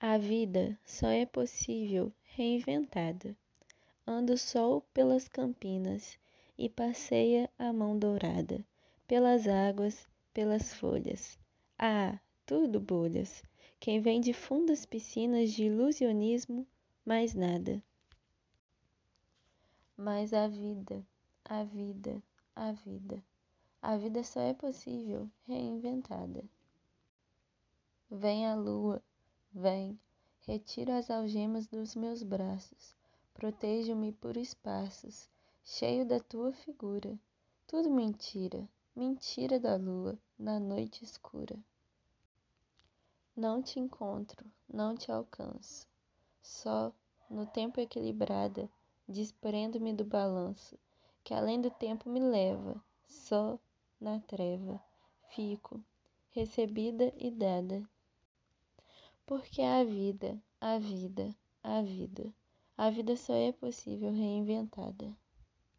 A vida só é possível reinventada. Anda o sol pelas campinas e passeia a mão dourada pelas águas, pelas folhas. Ah, tudo bolhas. Quem vem de fundas piscinas de ilusionismo, mais nada. Mas a vida, a vida, a vida, a vida só é possível reinventada. Vem a lua, vem, retira as algemas dos meus braços, protejo-me por espaços, cheio da tua figura. Tudo mentira, mentira da lua, na noite escura. Não te encontro, não te alcanço. Só, no tempo equilibrada, desprendo-me do balanço, que além do tempo me leva, só, na treva, fico, recebida e dada. Porque a vida, a vida, a vida, a vida só é possível reinventada.